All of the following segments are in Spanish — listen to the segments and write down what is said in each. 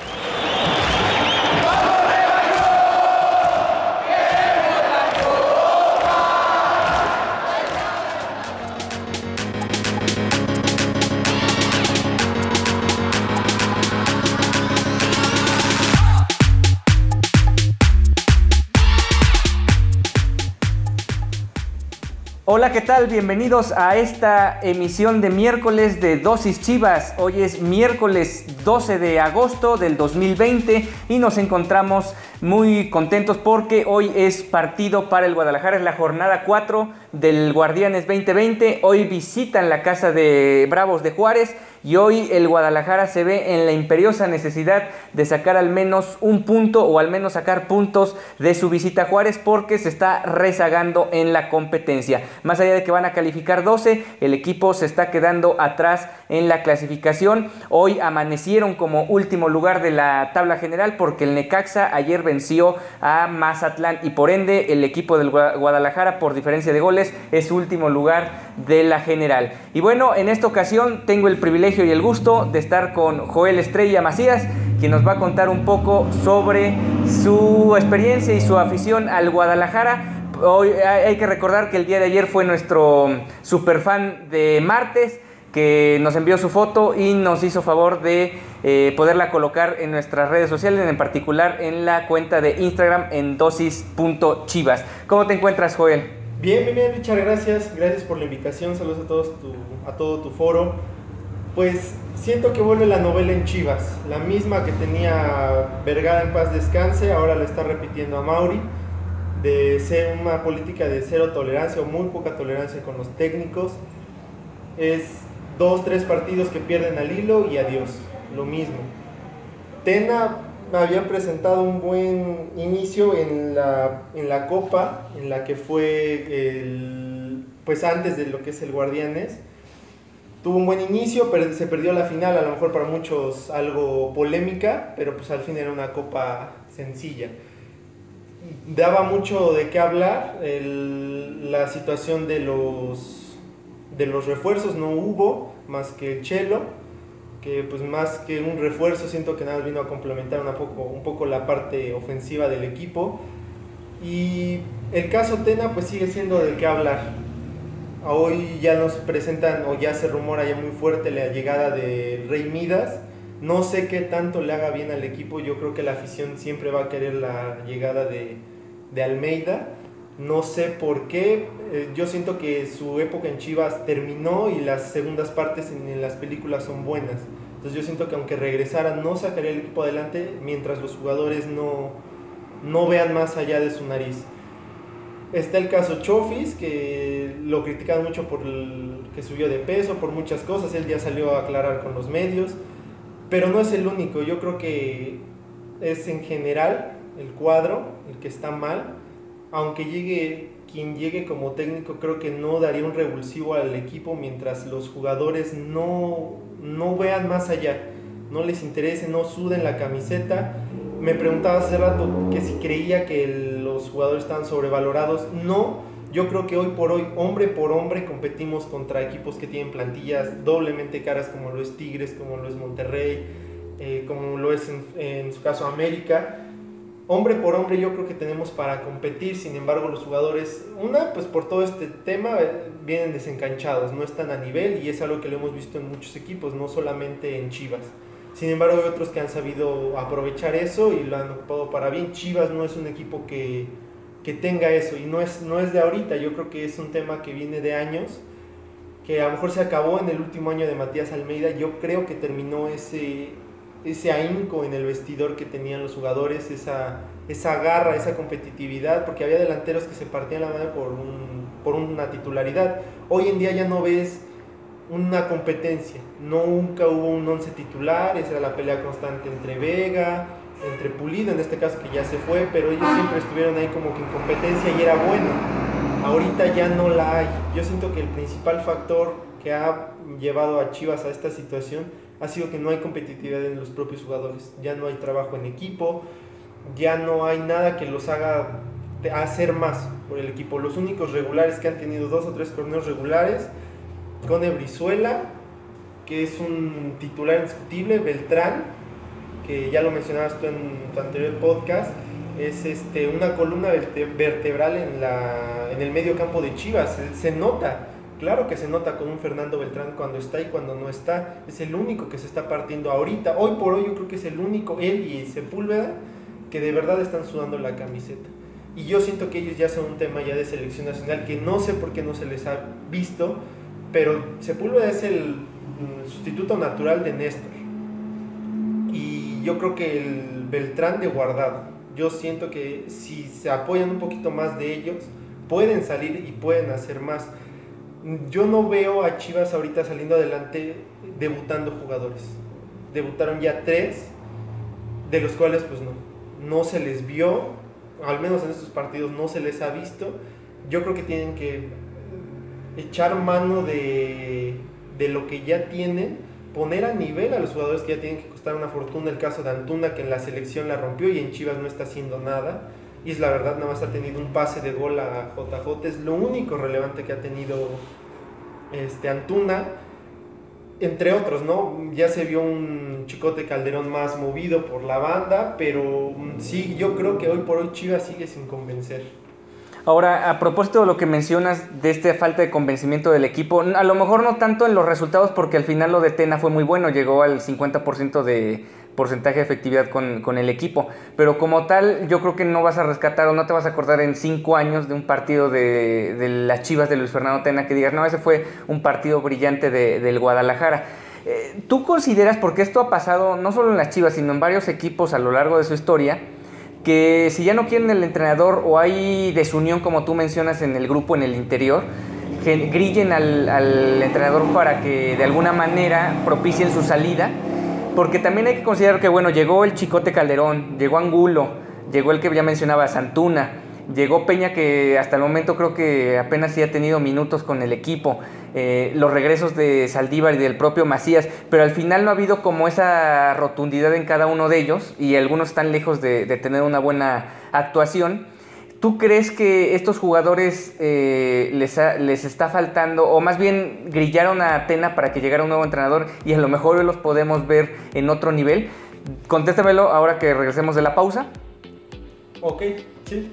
何? Hola, ¿qué tal? Bienvenidos a esta emisión de miércoles de Dosis Chivas. Hoy es miércoles 12 de agosto del 2020 y nos encontramos muy contentos porque hoy es partido para el Guadalajara, es la jornada 4 del Guardianes 2020. Hoy visitan la casa de Bravos de Juárez y hoy el Guadalajara se ve en la imperiosa necesidad de sacar al menos un punto o al menos sacar puntos de su visita a Juárez porque se está rezagando en la competencia. Más allá de que van a calificar 12, el equipo se está quedando atrás en la clasificación. Hoy amanecieron como último lugar de la tabla general porque el Necaxa ayer venció a Mazatlán y por ende el equipo del Guadalajara por diferencia de goles es último lugar de la general. Y bueno, en esta ocasión tengo el privilegio y el gusto de estar con Joel Estrella Macías, quien nos va a contar un poco sobre su experiencia y su afición al Guadalajara. Hoy hay que recordar que el día de ayer fue nuestro superfan de martes que nos envió su foto y nos hizo favor de eh, poderla colocar en nuestras redes sociales, en particular en la cuenta de Instagram en dosis.chivas. ¿Cómo te encuentras, Joel? Bien, bien, Richard, gracias. Gracias por la invitación. Saludos a, todos a todo tu foro. Pues siento que vuelve la novela en Chivas, la misma que tenía Vergara en paz descanse, ahora la está repitiendo a Mauri, de ser una política de cero tolerancia o muy poca tolerancia con los técnicos. Es dos, tres partidos que pierden al hilo y adiós, lo mismo. Tena había presentado un buen inicio en la, en la Copa, en la que fue pues antes de lo que es el Guardianes tuvo un buen inicio, pero se perdió la final, a lo mejor para muchos algo polémica, pero pues al fin era una copa sencilla. Daba mucho de qué hablar, la situación de los, de los refuerzos no hubo, más que el Chelo, que pues más que un refuerzo siento que nada vino a complementar un poco, un poco la parte ofensiva del equipo. Y el caso Tena pues sigue siendo de qué hablar Hoy ya nos presentan o ya se rumora ya muy fuerte la llegada de Rey Midas. No sé qué tanto le haga bien al equipo. Yo creo que la afición siempre va a querer la llegada de, Almeida. No sé por qué. Eh, yo siento que su época en Chivas terminó y las segundas partes en, las películas son buenas. Entonces yo siento que aunque regresara no sacaría el equipo adelante mientras los jugadores no, no vean más allá de su nariz. Está el caso Chofis, que lo critican mucho por que subió de peso, por muchas cosas. Él ya salió a aclarar con los medios. Pero no es el único. Yo creo que es en general el cuadro el que está mal. Aunque llegue quien llegue como técnico, creo que no daría un revulsivo al equipo mientras los jugadores no, no vean más allá. No les interese, no suden la camiseta. Me preguntaba hace rato que si creía que los jugadores están sobrevalorados. No, yo creo que hoy por hoy, hombre por hombre, competimos contra equipos que tienen plantillas doblemente caras como lo es Tigres, como lo es Monterrey, eh, como lo es en, su caso América. Hombre por hombre yo creo que tenemos para competir, sin embargo los jugadores, una, pues por todo este tema eh, vienen desencanchados, no están a nivel y es algo que lo hemos visto en muchos equipos, no solamente en Chivas. Sin embargo, hay otros que han sabido aprovechar eso y lo han ocupado para bien. Chivas no es un equipo que, tenga eso y no es, no es de ahorita. Yo creo que es un tema que viene de años, que a lo mejor se acabó en el último año de Matías Almeida. Yo creo que terminó ese, ese ahínco en el vestidor que tenían los jugadores, esa, esa garra, esa competitividad, porque había delanteros que se partían la mano por, un, por una titularidad. Hoy en día ya no ves una competencia. Nunca hubo un once titular, esa era la pelea constante entre Vega, entre Pulido, en este caso que ya se fue, pero ellos siempre estuvieron ahí como que en competencia y era bueno. Ahorita ya no la hay. Yo siento que el principal factor que ha llevado a Chivas a esta situación ha sido que no hay competitividad en los propios jugadores. Ya no hay trabajo en equipo, ya no hay nada que los haga hacer más por el equipo. Los únicos regulares que han tenido dos o tres torneos regulares, con Brizuela, que es un titular indiscutible, Beltrán, que ya lo mencionabas tú en tu anterior podcast, es este, una columna vertebral en, la, en el medio campo de Chivas. Se, nota, claro que se nota con un Fernando Beltrán cuando está y cuando no está. Es el único que se está partiendo ahorita. Hoy por hoy yo creo que es el único, él y Sepúlveda, que de verdad están sudando la camiseta. Y yo siento que ellos ya son un tema ya de selección nacional que no sé por qué no se les ha visto, pero Sepúlveda es el mm, sustituto natural de Néstor yo creo que el Beltrán de Guardado, yo siento que si se apoyan un poquito más de ellos, pueden salir y pueden hacer más. Yo no veo a Chivas ahorita saliendo adelante debutando jugadores. Debutaron ya tres, de los cuales pues no, no se les vio, al menos en estos partidos no se les ha visto. Yo creo que tienen que echar mano de, de lo que ya tienen, poner a nivel a los jugadores que ya tienen que está una fortuna el caso de Antuna que en la selección la rompió y en Chivas no está haciendo nada. Y la verdad, nada más ha tenido un pase de gol a JJ, es lo único relevante que ha tenido este, Antuna. Entre otros, ¿no? Ya se vio un Chicote Calderón más movido por la banda, pero sí, yo creo que hoy por hoy Chivas sigue sin convencer. Ahora, a propósito de lo que mencionas de esta falta de convencimiento del equipo, a lo mejor no tanto en los resultados, porque al final lo de Tena fue muy bueno, llegó al 50% de porcentaje de efectividad con, el equipo, pero como tal, yo creo que no vas a rescatar o no te vas a acordar en cinco años de un partido de, las Chivas de Luis Fernando Tena que digas, no, ese fue un partido brillante del Guadalajara. Eh, ¿Tú consideras, porque esto ha pasado no solo en las Chivas, sino en varios equipos a lo largo de su historia, que si ya no quieren el entrenador o hay desunión como tú mencionas en el grupo en el interior, grillen al, entrenador para que de alguna manera propicien su salida, porque también hay que considerar que bueno, llegó el Chicote Calderón, llegó Angulo, llegó el que ya mencionaba Santuna, llegó Peña que hasta el momento creo que apenas sí ha tenido minutos con el equipo. Eh, los regresos de Saldívar y del propio Macías, pero al final no ha habido como esa rotundidad en cada uno de ellos y algunos están lejos de, tener una buena actuación. ¿Tú crees que estos jugadores eh, les, les, está faltando, o más bien grillaron a Atena para que llegara un nuevo entrenador y a lo mejor los podemos ver en otro nivel? Contéstamelo ahora que regresemos de la pausa. Ok, sí.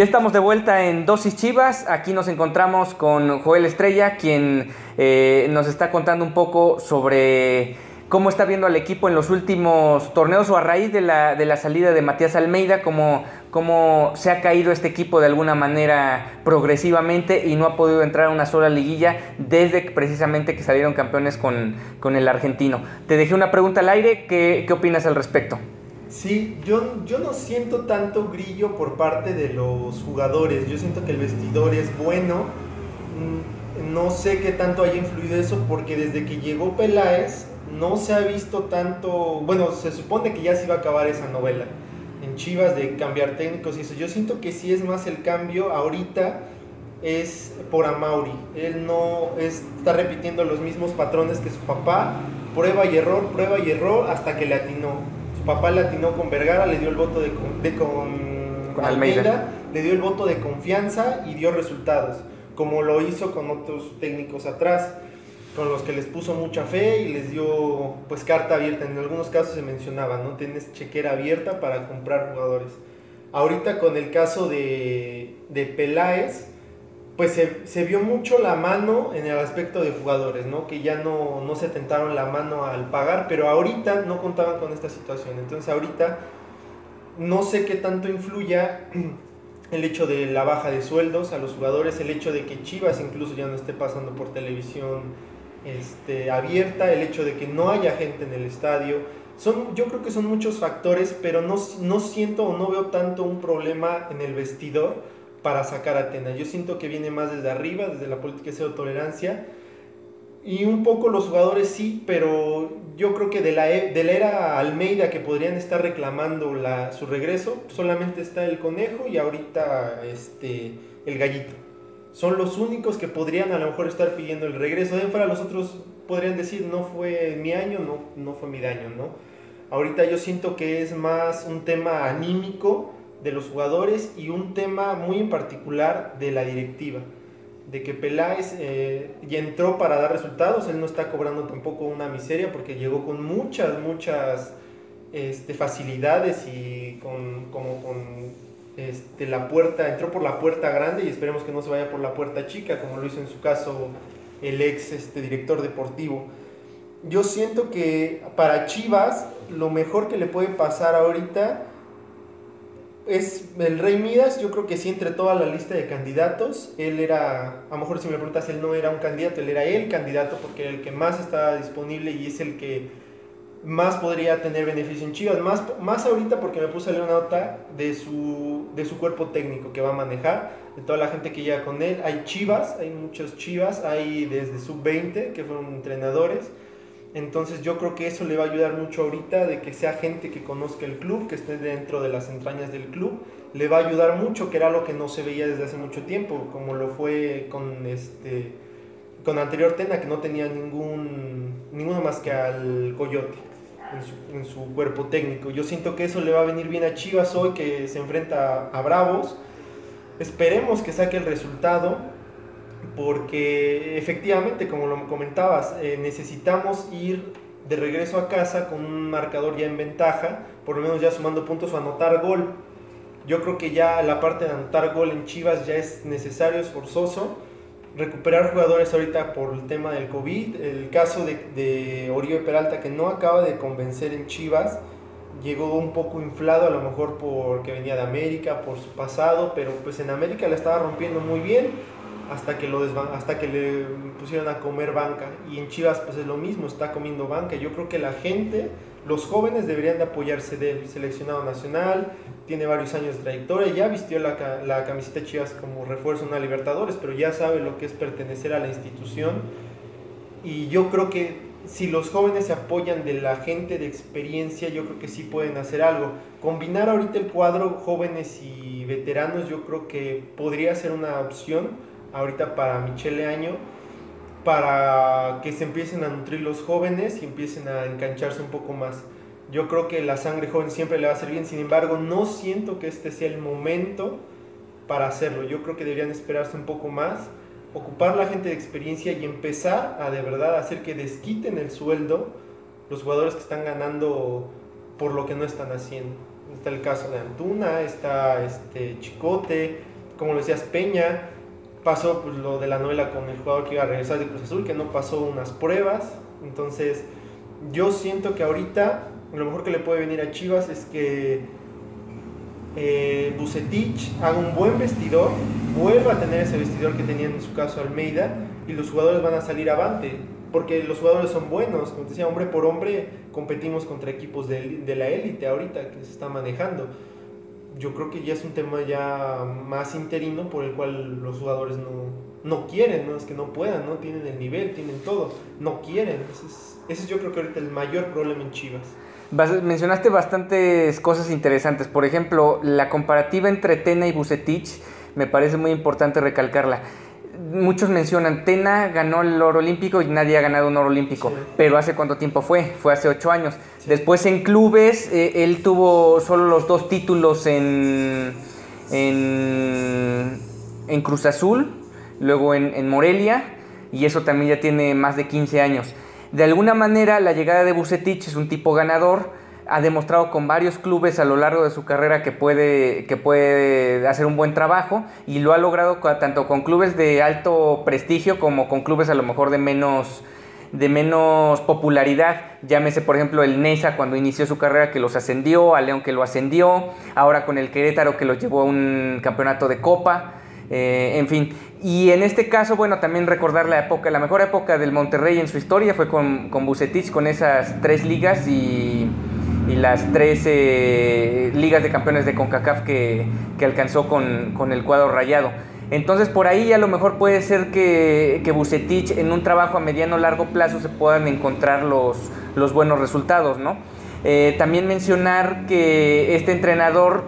Ya estamos de vuelta en Dosis Chivas. Aquí nos encontramos con Joel Estrella, quien eh, nos está contando un poco sobre cómo está viendo al equipo en los últimos torneos o a raíz de la, de la salida de Matías Almeida, cómo, cómo, se ha caído este equipo de alguna manera progresivamente y no ha podido entrar a una sola liguilla desde precisamente que salieron campeones con, con el argentino. Te dejé una pregunta al aire, ¿qué, qué opinas al respecto? Sí, yo, yo no siento tanto brillo por parte de los jugadores. Yo siento que el vestidor es bueno. Mm, no sé qué tanto haya influido eso porque desde que llegó Peláez no se ha visto tanto. Bueno, se supone que ya se iba a acabar esa novela en Chivas de cambiar técnicos y eso. Yo siento que sí es más el cambio ahorita es por Amauri. Él no está repitiendo los mismos patrones que su papá. Prueba y error, prueba y error hasta que le atinó papá latinó con Vergara, le dio el voto de, con, Almeida, le dio el voto de confianza y dio resultados, como lo hizo con otros técnicos atrás, con los que les puso mucha fe y les dio pues carta abierta. En algunos casos se mencionaba, ¿no? Tienes chequera abierta para comprar jugadores. Ahorita con el caso de, de Peláez, pues se, vio mucho la mano en el aspecto de jugadores, ¿no? Que ya no, no se tentaron la mano al pagar, pero ahorita no contaban con esta situación. Entonces ahorita no sé qué tanto influya el hecho de la baja de sueldos a los jugadores, el hecho de que Chivas incluso ya no esté pasando por televisión este, abierta, el hecho de que no haya gente en el estadio. Son, yo creo que son muchos factores, pero no, no siento o no veo tanto un problema en el vestidor para sacar a Atena. Yo siento que viene más desde arriba, desde la política de cero tolerancia. Y un poco los jugadores sí, pero yo creo que de la, e, de era Almeida que podrían estar reclamando la, su regreso, solamente está el conejo y ahorita este, el gallito. Son los únicos que podrían a lo mejor estar pidiendo el regreso. De fuera los otros podrían decir, no fue mi año, no, no fue mi daño, ¿no? Ahorita yo siento que es más un tema anímico de los jugadores y un tema muy en particular de la directiva. De que Peláez eh, ya entró para dar resultados, él no está cobrando tampoco una miseria porque llegó con muchas, muchas este, facilidades y con, como con este, la puerta, entró por la puerta grande y esperemos que no se vaya por la puerta chica, como lo hizo en su caso el ex este, director deportivo. Yo siento que para Chivas lo mejor que le puede pasar ahorita es el Rey Midas, yo creo que sí entre toda la lista de candidatos, él era, a lo mejor si me preguntas, él no era un candidato, él era el candidato porque era el que más estaba disponible y es el que más podría tener beneficio en Chivas, más, más ahorita porque me puse a leer una nota de su, de su cuerpo técnico que va a manejar, de toda la gente que llega con él, hay Chivas, hay muchos Chivas, hay desde sub-20 que fueron entrenadores, entonces yo creo que eso le va a ayudar mucho ahorita de que sea gente que conozca el club, que esté dentro de las entrañas del club. Le va a ayudar mucho, que era lo que no se veía desde hace mucho tiempo, como lo fue con este con anterior Tena, que no tenía ningún ninguno más que al Coyote en su, cuerpo técnico. Yo siento que eso le va a venir bien a Chivas hoy, que se enfrenta a Bravos. Esperemos que saque el resultado porque efectivamente, como lo comentabas, eh, necesitamos ir de regreso a casa con un marcador ya en ventaja, por lo menos ya sumando puntos o anotar gol. Yo creo que ya la parte de anotar gol en Chivas ya es necesario, es forzoso. Recuperar jugadores ahorita por el tema del COVID, el caso de, de Oribe Peralta que no acaba de convencer en Chivas, llegó un poco inflado a lo mejor porque venía de América, por su pasado, pero pues en América la estaba rompiendo muy bien hasta que, lo hasta que le pusieron a comer banca. Y en Chivas pues es lo mismo, está comiendo banca. Yo creo que la gente, los jóvenes deberían de apoyarse del seleccionado nacional, tiene varios años de trayectoria, ya vistió la, la camiseta Chivas como refuerzo en una Libertadores, pero ya sabe lo que es pertenecer a la institución. Y yo creo que si los jóvenes se apoyan de la gente de experiencia, yo creo que sí pueden hacer algo. Combinar ahorita el cuadro jóvenes y veteranos, yo creo que podría ser una opción ahorita para Michele Año, para que se empiecen a nutrir los jóvenes y empiecen a engancharse un poco más. Yo creo que la sangre joven siempre le va a hacer bien, sin embargo, no siento que este sea el momento para hacerlo. Yo creo que deberían esperarse un poco más, ocupar la gente de experiencia y empezar a de verdad hacer que desquiten el sueldo los jugadores que están ganando por lo que no están haciendo. Está el caso de Antuna, está este Chicote, como lo decías, Peña, pasó pues, lo de la novela con el jugador que iba a regresar de Cruz Azul, que no pasó unas pruebas. Entonces, yo siento que ahorita lo mejor que le puede venir a Chivas es que eh, Bucetich haga un buen vestidor, vuelva a tener ese vestidor que tenía en su caso Almeida y los jugadores van a salir avante. Porque los jugadores son buenos, como te decía, hombre por hombre competimos contra equipos de, de la élite ahorita que se está manejando yo creo que ya es un tema ya más interino por el cual los jugadores no, no quieren, no es que no puedan, no tienen el nivel, tienen todo, no quieren. Ese es, yo creo que ahorita el mayor problema en Chivas. Mencionaste bastantes cosas interesantes. Por ejemplo, la comparativa entre Tena y Bucetich me parece muy importante recalcarla muchos mencionan, Tena ganó el oro olímpico y nadie ha ganado un oro olímpico, pero ¿hace cuánto tiempo fue? Fue hace ocho años. Después en clubes, eh, él tuvo solo los dos títulos en, en, Cruz Azul, luego en, en, Morelia, y eso también ya tiene más de 15 años. De alguna manera, la llegada de Bucetich es un tipo ganador, ha demostrado con varios clubes a lo largo de su carrera que puede, que puede hacer un buen trabajo y lo ha logrado tanto con clubes de alto prestigio como con clubes a lo mejor de menos, de menos popularidad. Llámese, por ejemplo, el Nesa cuando inició su carrera que los ascendió, a León que lo ascendió, ahora con el Querétaro que los llevó a un campeonato de Copa. Eh, en fin, y en este caso, bueno, también recordar la época, la mejor época del Monterrey en su historia fue con, con Bucetich, con esas tres ligas y, las tres ligas de campeones de CONCACAF que, alcanzó con, con el cuadro rayado. Entonces por ahí a lo mejor puede ser que, que Bucetich en un trabajo a mediano o largo plazo se puedan encontrar los, los buenos resultados, ¿no? Eh, también mencionar que este entrenador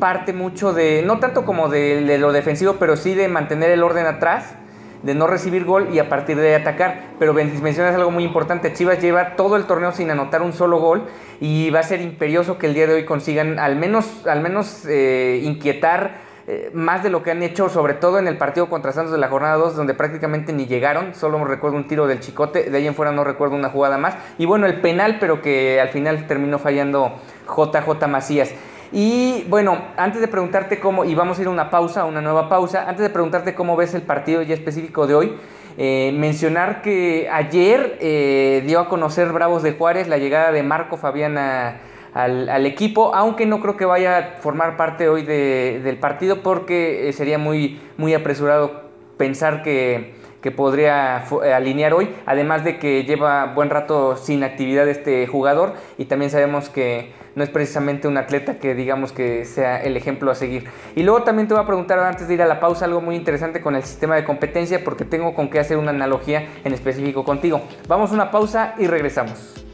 parte mucho de, no tanto como de, lo defensivo, pero sí de mantener el orden atrás, de no recibir gol y a partir de ahí atacar. Pero mencionas algo muy importante, Chivas lleva todo el torneo sin anotar un solo gol y va a ser imperioso que el día de hoy consigan al menos, al menos eh, inquietar eh, más de lo que han hecho, sobre todo en el partido contra Santos de la jornada 2, donde prácticamente ni llegaron, solo recuerdo un tiro del Chicote, de ahí en fuera no recuerdo una jugada más, y bueno, el penal, pero que al final terminó fallando JJ Macías. Y bueno, antes de preguntarte cómo, y vamos a ir a una pausa, una nueva pausa, antes de preguntarte cómo ves el partido ya específico de hoy, eh, mencionar que ayer eh, dio a conocer Bravos de Juárez la llegada de Marco Fabiana al, equipo, aunque no creo que vaya a formar parte hoy del partido porque eh, sería muy, muy apresurado pensar que, podría eh, alinear hoy, además de que lleva buen rato sin actividad este jugador y también sabemos que no es precisamente un atleta que digamos que sea el ejemplo a seguir. Y luego también te voy a preguntar antes de ir a la pausa algo muy interesante con el sistema de competencia porque tengo con qué hacer una analogía en específico contigo. Vamos a una pausa y regresamos.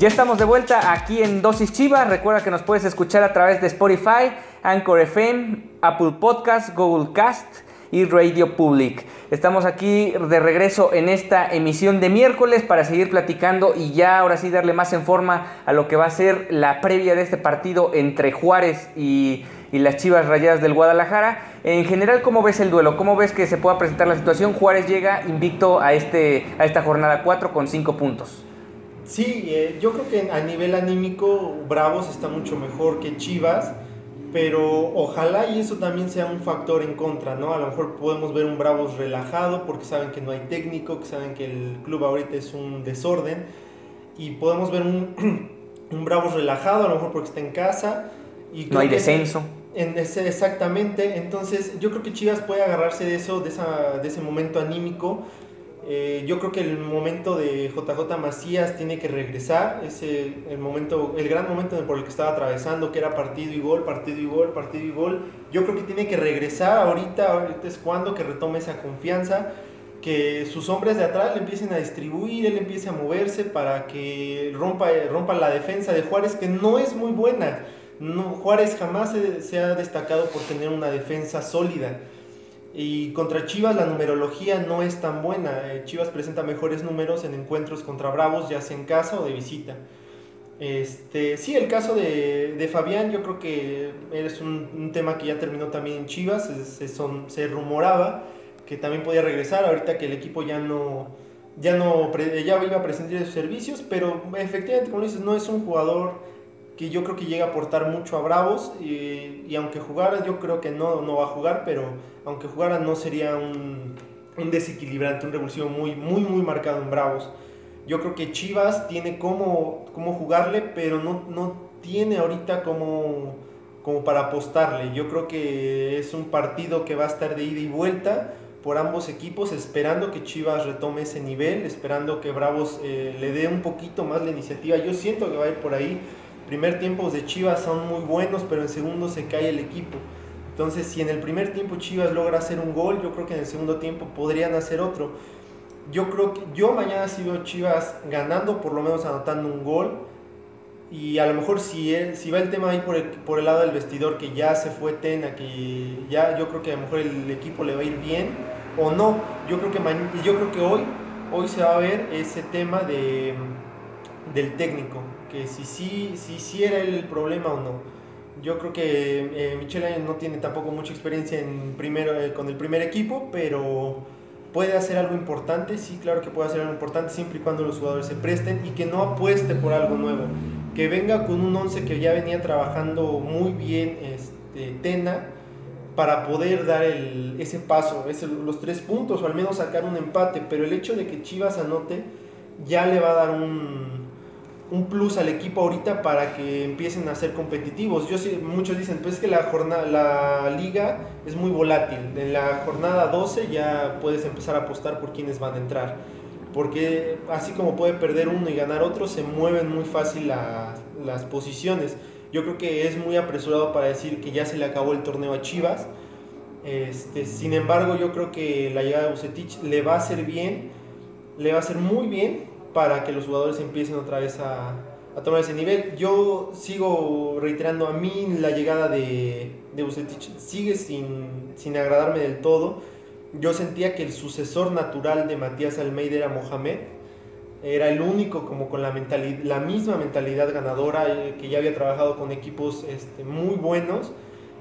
Ya estamos de vuelta aquí en Dosis Chivas. Recuerda que nos puedes escuchar a través de Spotify, Anchor FM, Apple Podcast, Google Cast y Radio Public. Estamos aquí de regreso en esta emisión de miércoles para seguir platicando y ya ahora sí darle más en forma a lo que va a ser la previa de este partido entre Juárez y, las Chivas Rayadas del Guadalajara. En general, ¿cómo ves el duelo? ¿Cómo ves que se pueda presentar la situación? Juárez llega invicto a, este, a esta jornada 4 con 5 puntos. Sí, eh, yo creo que a nivel anímico Bravos está mucho mejor que Chivas, pero ojalá y eso también sea un factor en contra, ¿no? A lo mejor podemos ver un Bravos relajado porque saben que no hay técnico, que saben que el club ahorita es un desorden, y podemos ver un, un Bravos relajado, a lo mejor porque está en casa. Y no hay descenso. En ese, exactamente, entonces yo creo que Chivas puede agarrarse de eso, de, esa, de ese momento anímico eh, yo creo que el momento de JJ Macías tiene que regresar, es el, momento, el gran momento por el que estaba atravesando, que era partido y gol, partido y gol, partido y gol. Yo creo que tiene que regresar ahorita, ahorita es cuando que retome esa confianza, que sus hombres de atrás le empiecen a distribuir, él empiece a moverse para que rompa, rompa la defensa de Juárez, que no es muy buena. No, Juárez jamás se ha destacado por tener una defensa sólida. Y contra Chivas la numerología no es tan buena. Eh, Chivas presenta mejores números en encuentros contra Bravos, ya sea en casa o de visita. Este, sí, el caso de, de Fabián, yo creo que es un, tema que ya terminó también en Chivas. Se, se rumoraba que también podía regresar ahorita que el equipo ya no, ya no ya iba a presentar sus servicios, pero efectivamente, como dices, no es un jugador que yo creo que llega a aportar mucho a Bravos y, aunque jugara, yo creo que no, no va a jugar, pero aunque jugara no sería un, un desequilibrante, un revulsivo muy, muy, muy marcado en Bravos. Yo creo que Chivas tiene cómo, cómo jugarle, pero no, no tiene ahorita como, como para apostarle. Yo creo que es un partido que va a estar de ida y vuelta por ambos equipos, esperando que Chivas retome ese nivel, esperando que Bravos eh, le dé un poquito más la iniciativa. Yo siento que va a ir por ahí primer tiempo de Chivas son muy buenos, pero en segundo se cae el equipo. Entonces, si en el primer tiempo Chivas logra hacer un gol, yo creo que en el segundo tiempo podrían hacer otro. Yo creo que yo mañana veo Chivas ganando, por lo menos anotando un gol. Y a lo mejor si, si va el tema ahí por el, por el lado del vestidor, que ya se fue Tena, que ya yo creo que a lo mejor el equipo le va a ir bien, o no. Yo creo que, yo creo que hoy, hoy se va a ver ese tema de, del técnico que si sí si, si, era el problema o no. Yo creo que eh, Michelle no tiene tampoco mucha experiencia en primero, eh, con el primer equipo, pero puede hacer algo importante, sí, claro que puede hacer algo importante siempre y cuando los jugadores se presten y que no apueste por algo nuevo, que venga con un 11 que ya venía trabajando muy bien este, Tena para poder dar ese paso, los tres puntos o al menos sacar un empate, pero el hecho de que Chivas anote ya le va a dar un, un plus al equipo ahorita para que empiecen a ser competitivos. Yo sé, muchos dicen, pues es que la jornada la liga es muy volátil. En la jornada 12 ya puedes empezar a apostar por quiénes van a entrar. Porque así como puede perder uno y ganar otro, se mueven muy fácil las posiciones. Yo creo que es muy apresurado para decir que ya se le acabó el torneo a Chivas. Este, sin embargo, yo creo que la llegada de Bucetich le va a hacer bien, le va a hacer muy bien para que los jugadores empiecen otra vez a, tomar ese nivel. Yo sigo reiterando, a mí la llegada de, de Bucetich sigue sin, sin agradarme del todo. Yo sentía que el sucesor natural de Matías Almeida era Mohamed. Era el único como con la, mentalidad, la misma mentalidad ganadora, eh, que ya había trabajado con equipos este, muy buenos.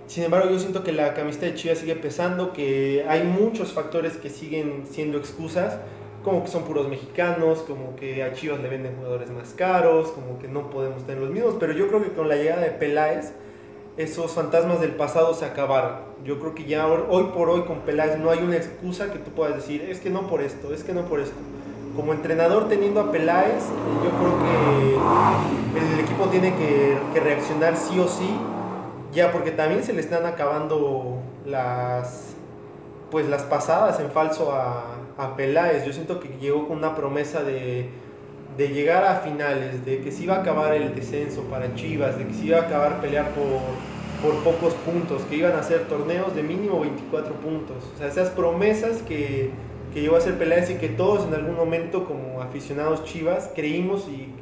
Sin embargo, yo siento que la camiseta de Chivas sigue pesando, que hay muchos factores que siguen siendo excusas como que son puros mexicanos, como que a Chivas le venden jugadores más caros, como que no podemos tener los mismos, pero yo creo que con la llegada de Peláez, esos fantasmas del pasado se acabaron. Yo creo que ya hoy por hoy con Peláez no hay una excusa que tú puedas decir, es que no por esto, es que no por esto. Como entrenador teniendo a Peláez, yo creo que el equipo tiene que, que reaccionar sí o sí, ya porque también se le están acabando las, pues las pasadas en falso a, a Peláez. Yo siento que llegó con una promesa de, llegar a finales, de que se iba a acabar el descenso para Chivas, de que se iba a acabar pelear por, por pocos puntos, que iban a ser torneos de mínimo 24 puntos. O sea, esas promesas que, que llegó a hacer Peláez y que todos en algún momento como aficionados Chivas creímos y,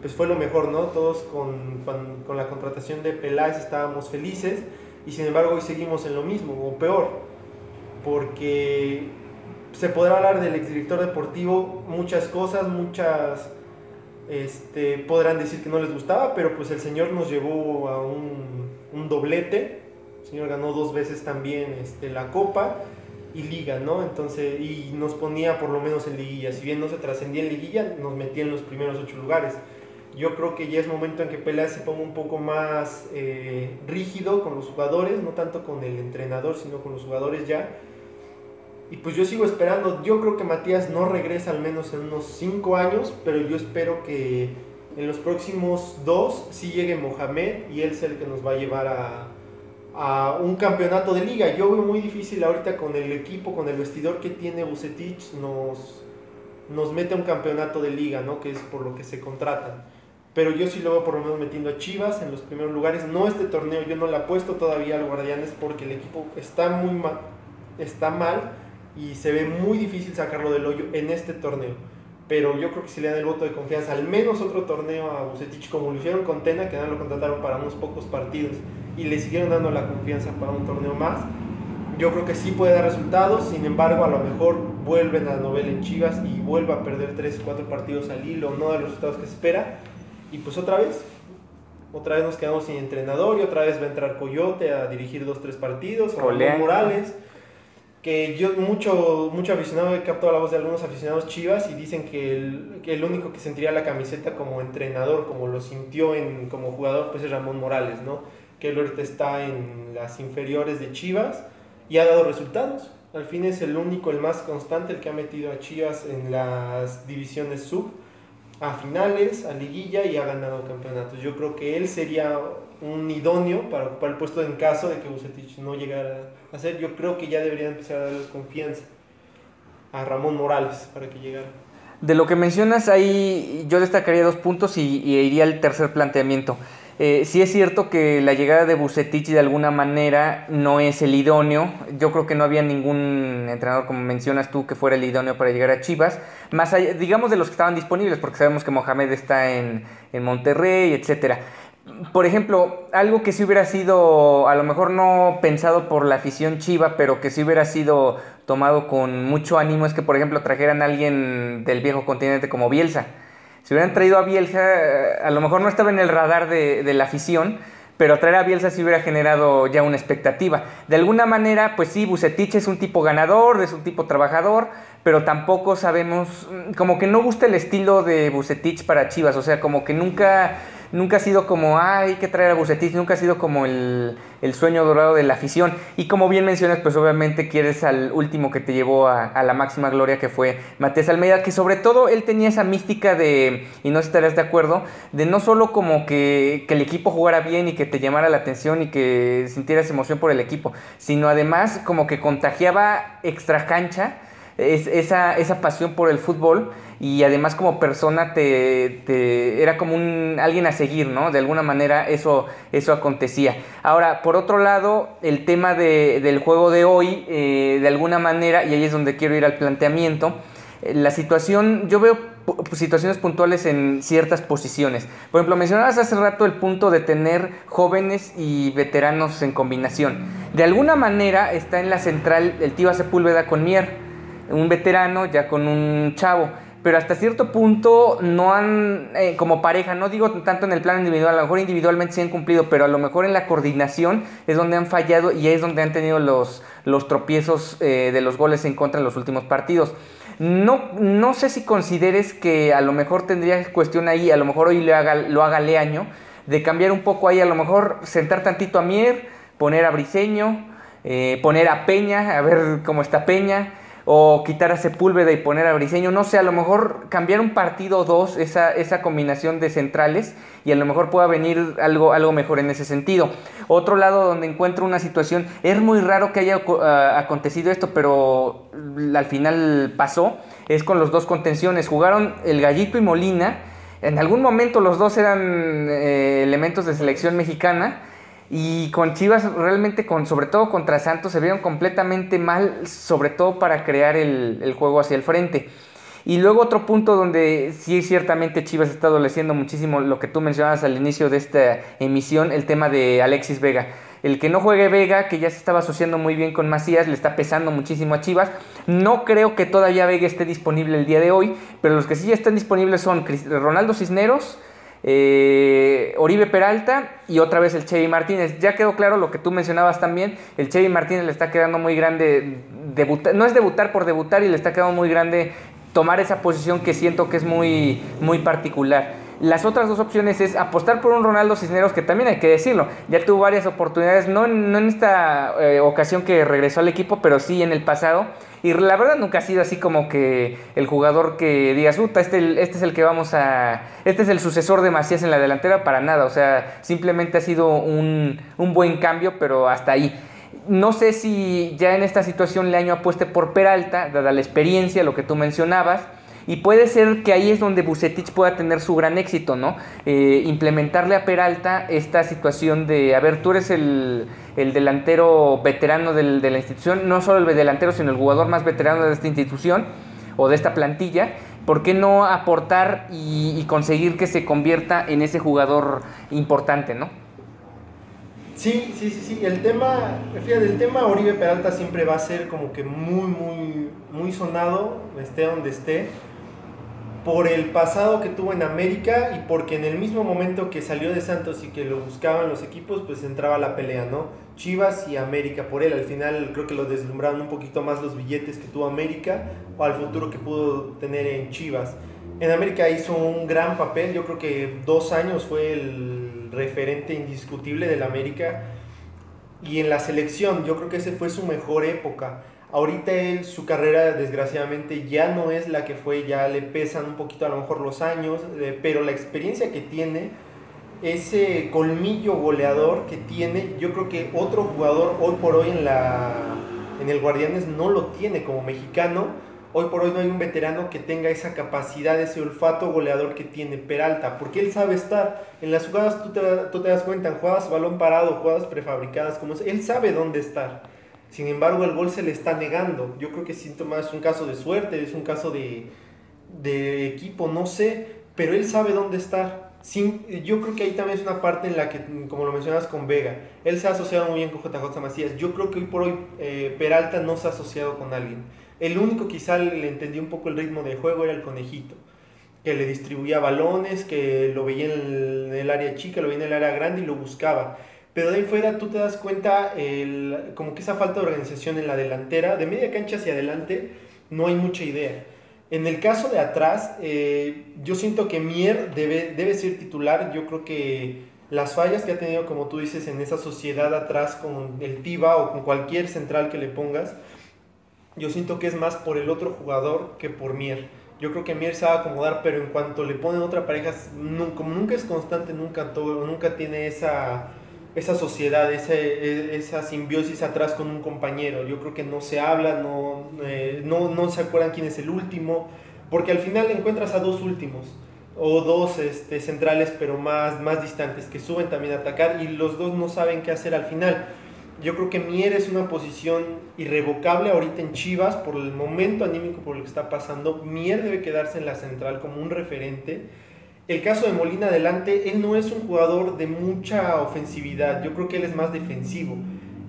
pues fue lo mejor, ¿no? Todos con, con la contratación de Peláez estábamos felices y sin embargo hoy seguimos en lo mismo o peor, porque se podrá hablar del exdirector deportivo muchas cosas, muchas este, podrán decir que no les gustaba, pero pues el señor nos llevó a un, un doblete, el señor ganó dos veces también este, la copa y liga, ¿no? Entonces, y nos ponía por lo menos en liguilla, si bien no se trascendía en liguilla, nos metía en los primeros ocho lugares. Yo creo que ya es momento en que Pelea se ponga un poco más eh, rígido con los jugadores, no tanto con el entrenador, sino con los jugadores ya y pues yo sigo esperando. Yo creo que Matías no regresa al menos en unos 5 años, pero yo espero que en los próximos dos sí llegue Mohamed y él sea el que nos va a llevar a, a un campeonato de liga. Yo veo muy difícil ahorita con el equipo, con el vestidor que tiene Bucetich, nos, nos mete a un campeonato de liga, ¿no? Que es por lo que se contratan. Pero yo sí lo veo por lo menos metiendo a Chivas en los primeros lugares. No este torneo, yo no le apuesto todavía al Guardianes porque el equipo está muy mal, está mal y se ve muy difícil sacarlo del hoyo en este torneo. Pero yo creo que si le dan el voto de confianza, al menos otro torneo a Bucetich, como lo hicieron con Tena, que nada lo contrataron para unos pocos partidos y le siguieron dando la confianza para un torneo más, yo creo que sí puede dar resultados. Sin embargo, a lo mejor vuelven a la novela en Chivas y vuelve a perder 3 4 partidos al hilo, no da los resultados que espera. Y pues otra vez, otra vez nos quedamos sin entrenador y otra vez va a entrar Coyote a dirigir 2 3 partidos, o Morales que yo mucho, mucho aficionado he captado la voz de algunos aficionados chivas y dicen que el, que el único que sentiría la camiseta como entrenador, como lo sintió en, como jugador, pues es Ramón Morales, ¿no? Que él ahorita está en las inferiores de Chivas y ha dado resultados. Al fin es el único, el más constante, el que ha metido a Chivas en las divisiones sub, a finales, a liguilla y ha ganado campeonatos. Yo creo que él sería un idóneo para ocupar el puesto en caso de que Bucetich no llegara a ser. Yo creo que ya debería empezar a darle confianza a Ramón Morales para que llegara. De lo que mencionas ahí, yo destacaría dos puntos y, iría al tercer planteamiento. Eh, sí es cierto que la llegada de Bucetich de alguna manera no es el idóneo. Yo creo que no había ningún entrenador, como mencionas tú, que fuera el idóneo para llegar a Chivas. Más allá, digamos, de los que estaban disponibles, porque sabemos que Mohamed está en, en Monterrey, etcétera por ejemplo, algo que sí hubiera sido, a lo mejor no pensado por la afición chiva, pero que sí hubiera sido tomado con mucho ánimo, es que, por ejemplo, trajeran a alguien del viejo continente como Bielsa. Si hubieran traído a Bielsa, a lo mejor no estaba en el radar de, la afición, pero traer a Bielsa sí hubiera generado ya una expectativa. De alguna manera, pues sí, Bucetich es un tipo ganador, es un tipo trabajador, pero tampoco sabemos, mm, como que no gusta el estilo de Bucetich para Chivas, o sea, como que nunca nunca ha sido como, hay que traer a Bucetich, nunca ha sido como el, sueño dorado de la afición. Y como bien mencionas, pues obviamente quieres al último que te llevó a, la máxima gloria, que fue Matías Almeida, que sobre todo él tenía esa mística de, y no estarás de acuerdo, de no solo como que, que el equipo jugara bien y que te llamara la atención y que sintieras emoción por el equipo, sino además como que contagiaba extra cancha esa, esa pasión por el fútbol y además como persona te, era como un alguien a seguir, ¿no? De alguna manera eso, eso acontecía. Ahora, por otro lado, el tema del juego de hoy, eh, de alguna manera, y ahí es donde quiero ir al planteamiento, eh, la situación, yo veo situaciones puntuales en ciertas posiciones. Por ejemplo, mencionabas hace rato el punto de tener jóvenes y veteranos en combinación. De alguna manera está en la central el tío Sepúlveda con Mier un veterano ya con un chavo. Pero hasta cierto punto no han, eh, como pareja, no digo tanto en el plano individual, a lo mejor individualmente sí han cumplido, pero a lo mejor en la coordinación es donde han fallado y es donde han tenido los, los tropiezos eh, de los goles en contra en los últimos partidos. No, no sé si consideres que a lo mejor tendría cuestión ahí, a lo mejor hoy lo haga, lo haga Leaño, de cambiar un poco ahí, a lo mejor sentar tantito a Mier, poner a Briseño, eh, poner a Peña, a ver cómo está Peña o quitar a Sepúlveda y poner a Briseño, no sé, a lo mejor cambiar un partido o dos, esa, esa combinación de centrales, y a lo mejor pueda venir algo, algo mejor en ese sentido. Otro lado donde encuentro una situación, es muy raro que haya ah, acontecido esto, pero al final pasó, es con los dos contenciones. Jugaron el Gallito y Molina, en algún momento los dos eran eh, elementos de selección mexicana, y con Chivas realmente, con, sobre todo contra Santos, se vieron completamente mal, sobre todo para crear el, juego hacia el frente. Y luego otro punto donde sí ciertamente Chivas está adoleciendo muchísimo lo que tú mencionabas al inicio de esta emisión, el tema de Alexis Vega. El que no juegue Vega, que ya se estaba asociando muy bien con Macías, le está pesando muchísimo a Chivas. No creo que todavía Vega esté disponible el día de hoy, pero los que sí están disponibles son Ronaldo Cisneros, eh, Oribe Peralta y otra vez el Chevy Martínez. Ya quedó claro lo que tú mencionabas también, el Chevy Martínez le está quedando muy grande, debutar, no es debutar por debutar y le está quedando muy grande tomar esa posición que siento que es muy, muy particular. Las otras dos opciones es apostar por un Ronaldo Cisneros, que también hay que decirlo, ya tuvo varias oportunidades, no, en esta eh, ocasión que regresó al equipo, pero sí en el pasado. Y la verdad nunca ha sido así como que el jugador que digas, puta, este, este es el que vamos a. Este es el sucesor de Macías en la delantera, para nada. O sea, simplemente ha sido un, un buen cambio, pero hasta ahí. No sé si ya en esta situación Leaño apueste por Peralta, dada la experiencia, lo que tú mencionabas. Y puede ser que ahí es donde Bucetich pueda tener su gran éxito, ¿no? Eh, implementarle a Peralta esta situación de, a ver, tú eres el, delantero veterano de la institución, no solo el delantero, sino el jugador más veterano de esta institución o de esta plantilla. ¿Por qué no aportar y, y conseguir que se convierta en ese jugador importante, ¿no? Sí, sí, sí, sí. El tema, fíjate, el tema Oribe Peralta siempre va a ser como que muy, muy, muy sonado, esté donde esté por el pasado que tuvo en América y porque en el mismo momento que salió de Santos y que lo buscaban los equipos, pues entraba la pelea, ¿no? Chivas y América por él. Al final creo que lo deslumbraron un poquito más los billetes que tuvo América o al futuro que pudo tener en Chivas. En América hizo un gran papel, yo creo que dos años fue el referente indiscutible del América. Y en la selección, yo creo que ese fue su mejor época Ahorita él, su carrera desgraciadamente ya no es la que fue, ya le pesan un poquito a lo mejor los años, eh, pero la experiencia que tiene, ese colmillo goleador que tiene, yo creo que otro jugador hoy por hoy en, la, en el Guardianes no lo tiene como mexicano. Hoy por hoy no hay un veterano que tenga esa capacidad, ese olfato goleador que tiene Peralta, porque él sabe estar. En las jugadas tú te, tú te das cuenta, en jugadas balón parado, jugadas prefabricadas, como él sabe dónde estar. Sin embargo, el gol se le está negando. Yo creo que síntoma es un caso de suerte, es un caso de, de equipo, no sé, pero él sabe dónde estar. Sin, yo creo que ahí también es una parte en la que, como lo mencionas con Vega, él se ha asociado muy bien con JJ Macías. Yo creo que hoy por hoy eh, Peralta no se ha asociado con alguien. El único quizá le entendió un poco el ritmo de juego era el conejito. que le distribuía balones, que lo veía en el, área chica, lo veía en el área grande y lo buscaba. Pero de ahí fuera tú te das cuenta el, como que esa falta de organización en la delantera, de media cancha hacia adelante, no hay mucha idea. En el caso de atrás, eh, yo siento que Mier debe, debe ser titular. Yo creo que las fallas que ha tenido, como tú dices, en esa sociedad atrás con el Tiba o con cualquier central que le pongas, yo siento que es más por el otro jugador que por Mier. Yo creo que Mier a acomodar, pero en cuanto le ponen otra pareja, como nunca es constante, nunca, todo, nunca tiene esa, esa sociedad, ese, esa simbiosis atrás con un compañero. Yo creo que no se habla, no, eh, no, no, se acuerdan quién es el último, porque al final encuentras a dos últimos o dos este, centrales pero más, más distantes que suben también a atacar y los dos no saben qué hacer al final. Yo creo que Mier es una posición irrevocable ahorita en Chivas por el momento anímico por lo que está pasando. Mier debe quedarse en la central como un referente el caso de Molina adelante, él no es un jugador de mucha ofensividad, yo creo que él es más defensivo,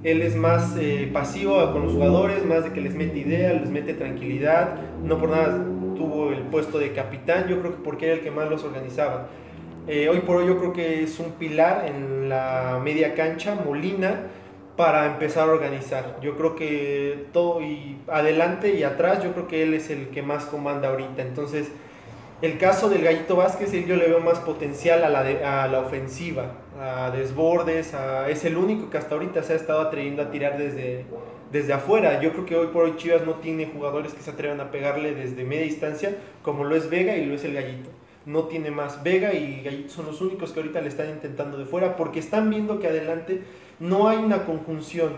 él es más eh, pasivo con los jugadores, más de que les mete idea, les mete tranquilidad, no por nada tuvo el puesto de capitán, yo creo que porque era el que más los organizaba. Eh, hoy por hoy yo creo que es un pilar en la media cancha, Molina, para empezar a organizar. Yo creo que todo y adelante y atrás, yo creo que él es el que más comanda ahorita. Entonces, el caso del Gallito Vázquez, yo le veo más potencial a la, a la ofensiva, a desbordes, es el único que hasta ahorita se ha estado atreviendo a tirar desde, desde afuera. Yo creo que hoy por hoy Chivas no tiene jugadores que se atrevan a pegarle desde media distancia, como lo es Vega y lo es el Gallito. No tiene más. Vega y Gallito son los únicos que ahorita le están intentando de fuera porque están viendo que adelante no hay una conjunción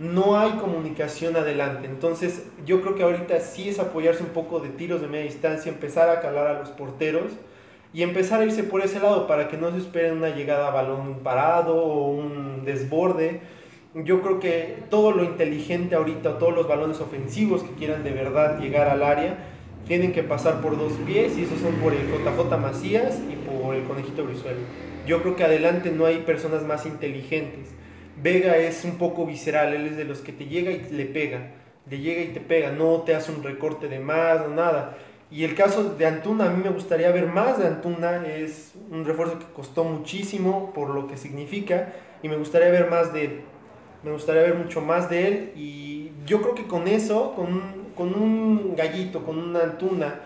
no hay comunicación adelante. Entonces yo creo que ahorita sí es apoyarse un poco de tiros de media distancia, empezar a calar a los porteros y empezar a irse por ese lado para que no se esperen una llegada a balón parado o un desborde. Yo creo que todo lo inteligente ahorita, todos los balones ofensivos que quieran de verdad llegar al área, tienen que pasar por dos pies y esos son por el JJ Macías y por el Conejito Brizuelo. Yo creo que adelante no hay personas más inteligentes Vega es un poco visceral, él es de los que te llega y le pega, le llega y te pega, no te hace un recorte de más, no nada. Y el caso de Antuna, a mí me gustaría ver más de Antuna, es un refuerzo que costó muchísimo por lo que significa y me gustaría ver más de él, me gustaría ver mucho más de él y yo creo que con eso, con un, con un gallito, con una Antuna,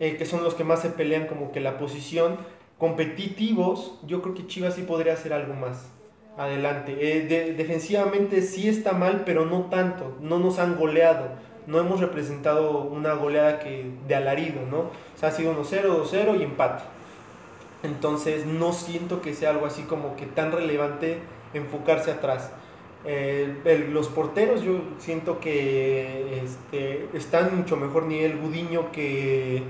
eh, que son los que más se pelean como que la posición, competitivos, yo creo que Chivas sí podría hacer algo más adelante. Eh, defensivamente sí está mal, pero no tanto. No nos han goleado. No hemos representado una goleada que de alarido, ¿no? O sea, ha sido 1-0, 2-0 y empate. Entonces no siento que sea algo así como que tan relevante enfocarse atrás. Eh, los porteros yo siento que este, están mucho mejor nivel Gudiño que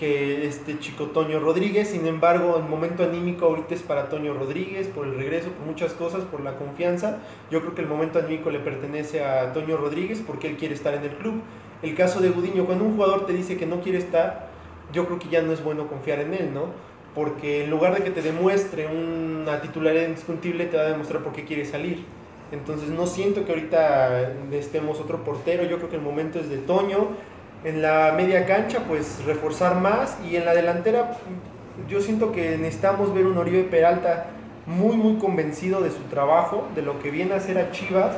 que este chico Toño Rodríguez. Sin embargo, el momento anímico ahorita es para Toño Rodríguez, por el regreso, por muchas cosas, por la confianza. Yo creo que el momento anímico le pertenece a Toño Rodríguez porque él quiere estar en el club. El caso de Gudiño, cuando un jugador te dice que no quiere estar, yo creo que ya no es bueno confiar en él, ¿no? Porque en lugar de que te demuestre una titularidad indiscutible, te va a demostrar por qué quiere salir. Entonces no siento que ahorita estemos otro portero, yo creo que el momento es de Toño, en la media cancha, pues reforzar más. Y en la delantera, yo siento que necesitamos ver un Oribe Peralta muy, muy convencido de su trabajo, de lo que viene a hacer a Chivas,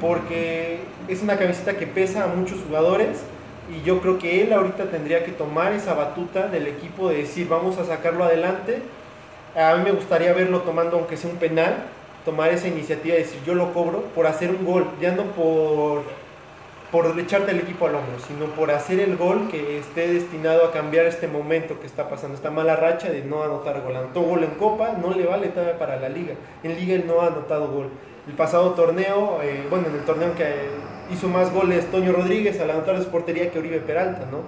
porque es una camiseta que pesa a muchos jugadores. Y yo creo que él ahorita tendría que tomar esa batuta del equipo de decir, vamos a sacarlo adelante. A mí me gustaría verlo tomando, aunque sea un penal, tomar esa iniciativa de decir, yo lo cobro por hacer un gol, ya no por por echarte el equipo al hombro, sino por hacer el gol que esté destinado a cambiar este momento que está pasando, esta mala racha de no anotar gol. Anotó gol en Copa, no le vale todavía para la Liga. En Liga él no ha anotado gol. El pasado torneo, eh, bueno, en el torneo que hizo más goles Toño Rodríguez al anotar de su portería que Oribe Peralta, ¿no?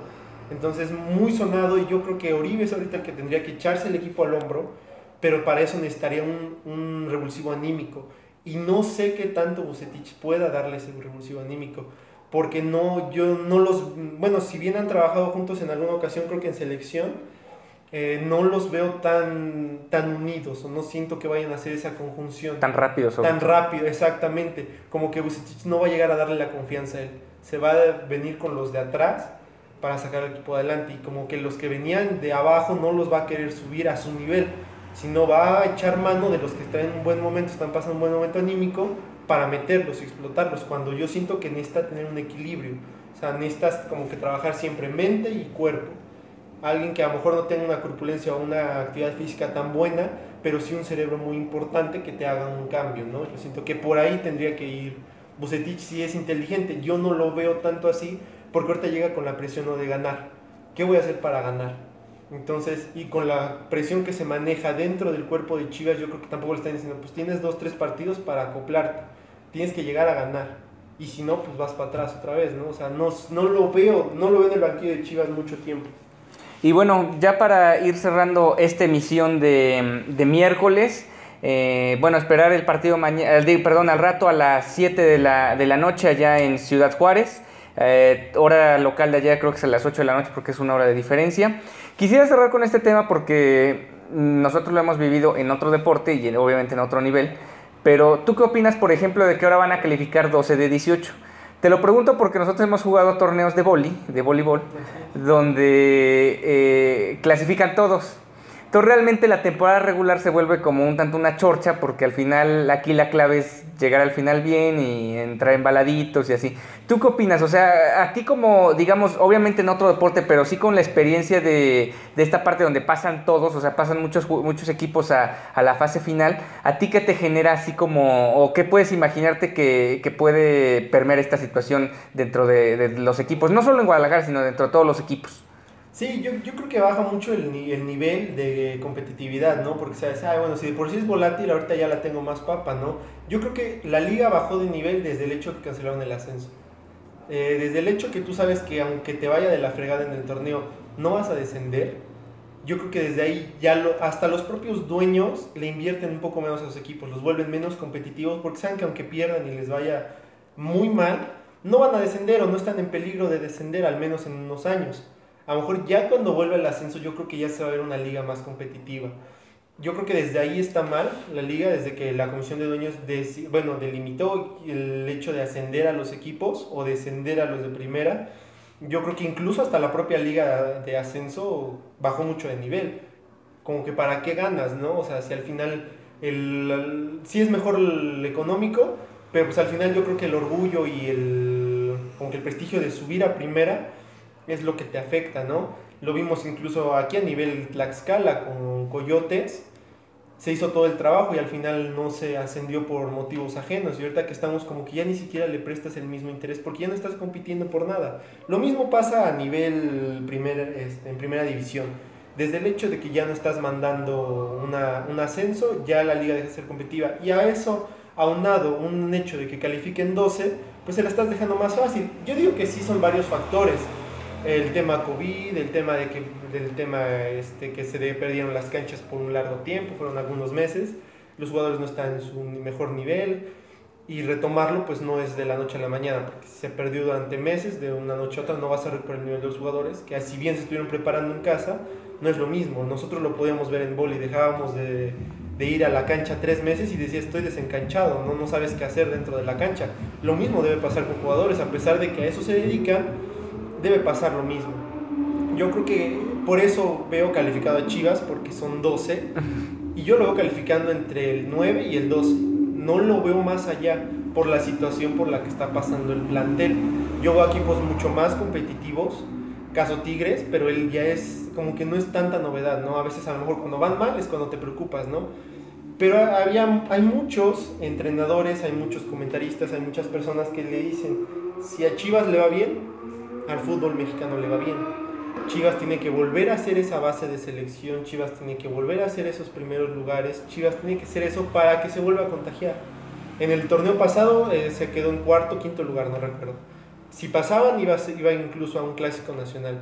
Entonces, muy sonado y yo creo que Oribe es ahorita el que tendría que echarse el equipo al hombro, pero para eso necesitaría un, un revulsivo anímico. Y no sé qué tanto Bucetich pueda darle ese revulsivo anímico porque no, yo no los, bueno, si bien han trabajado juntos en alguna ocasión, creo que en selección, eh, no los veo tan, tan unidos, o no siento que vayan a hacer esa conjunción. Tan rápido, Tan rápido, exactamente. Como que Vucetich no va a llegar a darle la confianza a él. Se va a venir con los de atrás para sacar al equipo adelante. Y como que los que venían de abajo no los va a querer subir a su nivel, sino va a echar mano de los que están en un buen momento, están pasando un buen momento anímico, para meterlos y explotarlos. Cuando yo siento que necesita tener un equilibrio. O sea, necesitas como que trabajar siempre mente y cuerpo. Alguien que a lo mejor no tenga una corpulencia o una actividad física tan buena, pero sí un cerebro muy importante que te haga un cambio, ¿no? Yo siento que por ahí tendría que ir Bucetich si es inteligente. Yo no lo veo tanto así, porque ahorita llega con la presión de ganar. ¿Qué voy a hacer para ganar? Entonces, y con la presión que se maneja dentro del cuerpo de Chivas, yo creo que tampoco le están diciendo, pues tienes dos, tres partidos para acoplarte, tienes que llegar a ganar. Y si no, pues vas para atrás otra vez, ¿no? O sea, no, no lo veo, no lo veo en el banquillo de Chivas mucho tiempo. Y bueno, ya para ir cerrando esta emisión de, de miércoles, eh, bueno, esperar el partido mañana, perdón, al rato a las 7 de la, de la noche allá en Ciudad Juárez. Eh, hora local de allá creo que es a las 8 de la noche porque es una hora de diferencia. Quisiera cerrar con este tema porque nosotros lo hemos vivido en otro deporte y obviamente en otro nivel. Pero tú qué opinas, por ejemplo, de que ahora van a calificar 12 de 18? Te lo pregunto porque nosotros hemos jugado torneos de boli, de voleibol, donde eh, clasifican todos. Entonces realmente la temporada regular se vuelve como un tanto una chorcha porque al final aquí la clave es llegar al final bien y entrar en baladitos y así. ¿Tú qué opinas? O sea, aquí como, digamos, obviamente en otro deporte, pero sí con la experiencia de, de esta parte donde pasan todos, o sea, pasan muchos, muchos equipos a, a, la fase final, ¿a ti qué te genera así como, o qué puedes imaginarte que, que puede permear esta situación dentro de, de los equipos? No solo en Guadalajara, sino dentro de todos los equipos. Sí, yo, yo creo que baja mucho el, el nivel de competitividad, ¿no? Porque sabes, ah, bueno, si de por sí es volátil, ahorita ya la tengo más papa, ¿no? Yo creo que la liga bajó de nivel desde el hecho que cancelaron el ascenso. Eh, desde el hecho que tú sabes que aunque te vaya de la fregada en el torneo, no vas a descender. Yo creo que desde ahí ya lo, hasta los propios dueños le invierten un poco menos a los equipos, los vuelven menos competitivos porque saben que aunque pierdan y les vaya muy mal, no van a descender o no están en peligro de descender al menos en unos años a lo mejor ya cuando vuelva el ascenso yo creo que ya se va a ver una liga más competitiva. Yo creo que desde ahí está mal la liga, desde que la comisión de dueños bueno, delimitó el hecho de ascender a los equipos o descender a los de primera. Yo creo que incluso hasta la propia liga de ascenso bajó mucho de nivel. Como que para qué ganas, ¿no? O sea, si al final el, sí es mejor el económico, pero pues al final yo creo que el orgullo y el, como que el prestigio de subir a primera es lo que te afecta, ¿no? Lo vimos incluso aquí a nivel Tlaxcala con Coyotes, se hizo todo el trabajo y al final no se ascendió por motivos ajenos. Y ahorita que estamos como que ya ni siquiera le prestas el mismo interés porque ya no estás compitiendo por nada. Lo mismo pasa a nivel primer, este, en primera división. Desde el hecho de que ya no estás mandando un ascenso, ya la liga deja de ser competitiva. Y a eso, aunado un hecho de que califiquen 12, pues se la estás dejando más fácil. Yo digo que sí son varios factores el tema COVID, el tema de que, del tema este, que se perdieron las canchas por un largo tiempo, fueron algunos meses, los jugadores no están en su mejor nivel y retomarlo pues no es de la noche a la mañana, porque se perdió durante meses, de una noche a otra no vas a recuperar el nivel de los jugadores, que así bien se estuvieron preparando en casa, no es lo mismo, nosotros lo podíamos ver en boli, dejábamos de, de ir a la cancha tres meses y decía estoy desencanchado, ¿no? no sabes qué hacer dentro de la cancha. Lo mismo debe pasar con jugadores, a pesar de que a eso se dedican, debe pasar lo mismo. Yo creo que por eso veo calificado a Chivas, porque son 12, y yo lo veo calificando entre el 9 y el 12. No lo veo más allá por la situación por la que está pasando el plantel. Yo veo equipos mucho más competitivos, caso Tigres, pero él ya es como que no es tanta novedad, ¿no? A veces a lo mejor cuando van mal es cuando te preocupas, ¿no? Pero había, hay muchos entrenadores, hay muchos comentaristas, hay muchas personas que le dicen, si a Chivas le va bien, al fútbol mexicano le va bien. Chivas tiene que volver a hacer esa base de selección, Chivas tiene que volver a hacer esos primeros lugares, Chivas tiene que hacer eso para que se vuelva a contagiar. En el torneo pasado eh, se quedó en cuarto, quinto lugar, no recuerdo. Si pasaban iba, iba incluso a un clásico nacional.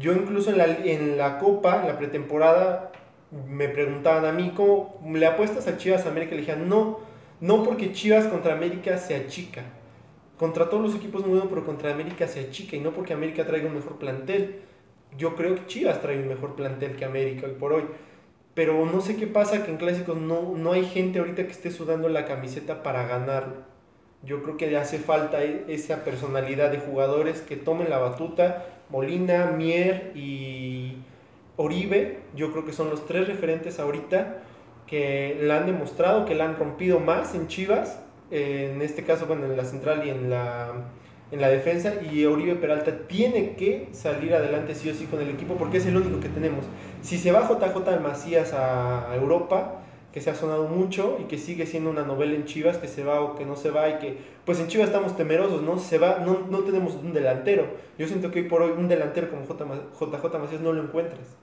Yo incluso en la, en la Copa, en la pretemporada, me preguntaban a mí, ¿cómo le apuestas a Chivas América? Le dije, no, no porque Chivas contra América se achica contra todos los equipos muy bueno, pero contra América se achica y no porque América traiga un mejor plantel. Yo creo que Chivas trae un mejor plantel que América hoy por hoy. Pero no sé qué pasa que en clásicos no, no hay gente ahorita que esté sudando la camiseta para ganar. Yo creo que hace falta e, esa personalidad de jugadores que tomen la batuta. Molina, Mier y Oribe, yo creo que son los tres referentes ahorita que la han demostrado, que la han rompido más en Chivas, en este caso bueno, en la central y en la, en la defensa, y Oribe Peralta tiene que salir adelante sí o sí con el equipo porque es el único que tenemos. Si se va JJ Macías a Europa, que se ha sonado mucho y que sigue siendo una novela en Chivas, que se va o que no se va y que pues en Chivas estamos temerosos, ¿no? Se va, no, no tenemos un delantero. Yo siento que hoy por hoy un delantero como JJ Macías no lo encuentras.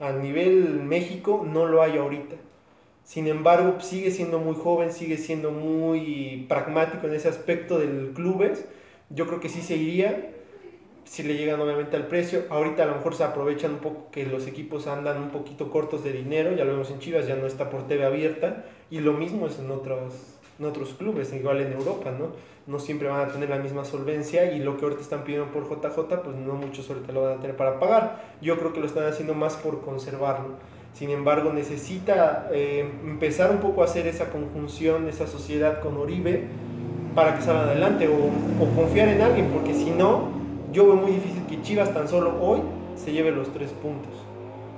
A nivel México no lo hay ahorita. Sin embargo, sigue siendo muy joven, sigue siendo muy pragmático en ese aspecto del clubes. Yo creo que sí se iría si le llegan obviamente al precio. Ahorita a lo mejor se aprovechan un poco que los equipos andan un poquito cortos de dinero, ya lo vemos en Chivas, ya no está por TV abierta, y lo mismo es en otros, en otros clubes, igual en Europa, ¿no? No siempre van a tener la misma solvencia y lo que ahorita están pidiendo por JJ, pues no muchos ahorita lo van a tener para pagar. Yo creo que lo están haciendo más por conservarlo. Sin embargo, necesita eh, empezar un poco a hacer esa conjunción, esa sociedad con Oribe para que salga adelante o, confiar en alguien, porque si no, yo veo muy difícil que Chivas tan solo hoy se lleve los tres puntos.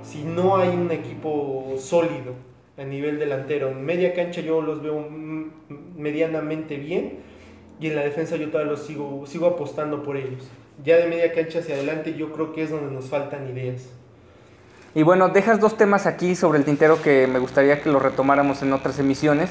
Si no hay un equipo sólido a nivel delantero, en media cancha yo los veo medianamente bien y en la defensa yo todavía los sigo apostando por ellos. Ya de media cancha hacia adelante yo creo que es donde nos faltan ideas. Y bueno, dejas dos temas aquí sobre el tintero que me gustaría que los retomáramos en otras emisiones.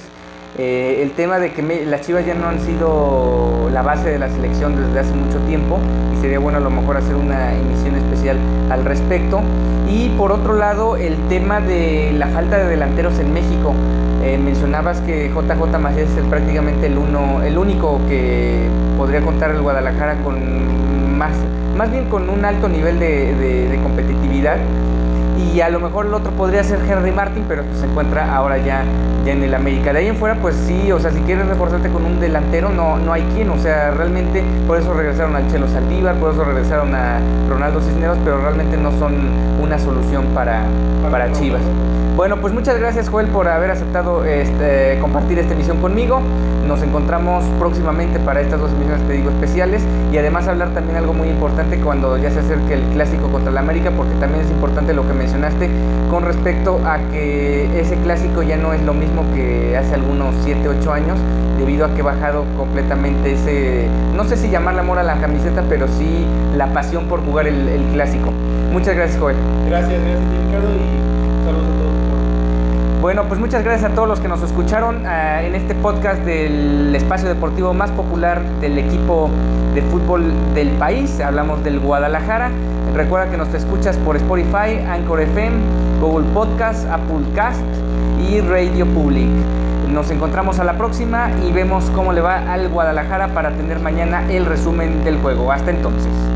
Eh, el tema de que las Chivas ya no han sido la base de la selección desde hace mucho tiempo y sería bueno a lo mejor hacer una emisión especial al respecto. Y por otro lado, el tema de la falta de delanteros en México. Eh, mencionabas que JJ Macías es prácticamente el, uno, el único que podría contar el Guadalajara con más, más bien con un alto nivel de competitividad y a lo mejor el otro podría ser Henry Martin, pero pues se encuentra ahora ya, ya en el América. De ahí en fuera, pues sí, o sea, si quieres reforzarte con un delantero, no, no hay quien, o sea, realmente por eso regresaron al Chelo Saldívar, por eso regresaron a Ronaldo Cisneros, pero realmente no son una solución para, para Chivas. Bueno, pues muchas gracias Joel por haber aceptado este, compartir esta emisión conmigo. Nos encontramos próximamente para estas dos emisiones, te digo, especiales y además hablar también algo muy importante cuando ya se acerque el clásico contra el América, porque también es importante lo que con respecto a que ese clásico ya no es lo mismo que hace algunos 7, 8 años, debido a que ha bajado completamente ese, no sé si llamar la amor a la camiseta, pero sí la pasión por jugar el, clásico. Muchas gracias Joel. Gracias, gracias Ricardo y saludos. Bueno, pues muchas gracias a todos los que nos escucharon eh, en este podcast del espacio deportivo más popular del equipo de fútbol del país. Hablamos del Guadalajara. Recuerda que nos escuchas por Spotify, Anchor FM, Google Podcast, Apple Cast y Radio Public. Nos encontramos a la próxima y vemos cómo le va al Guadalajara para tener mañana el resumen del juego. Hasta entonces.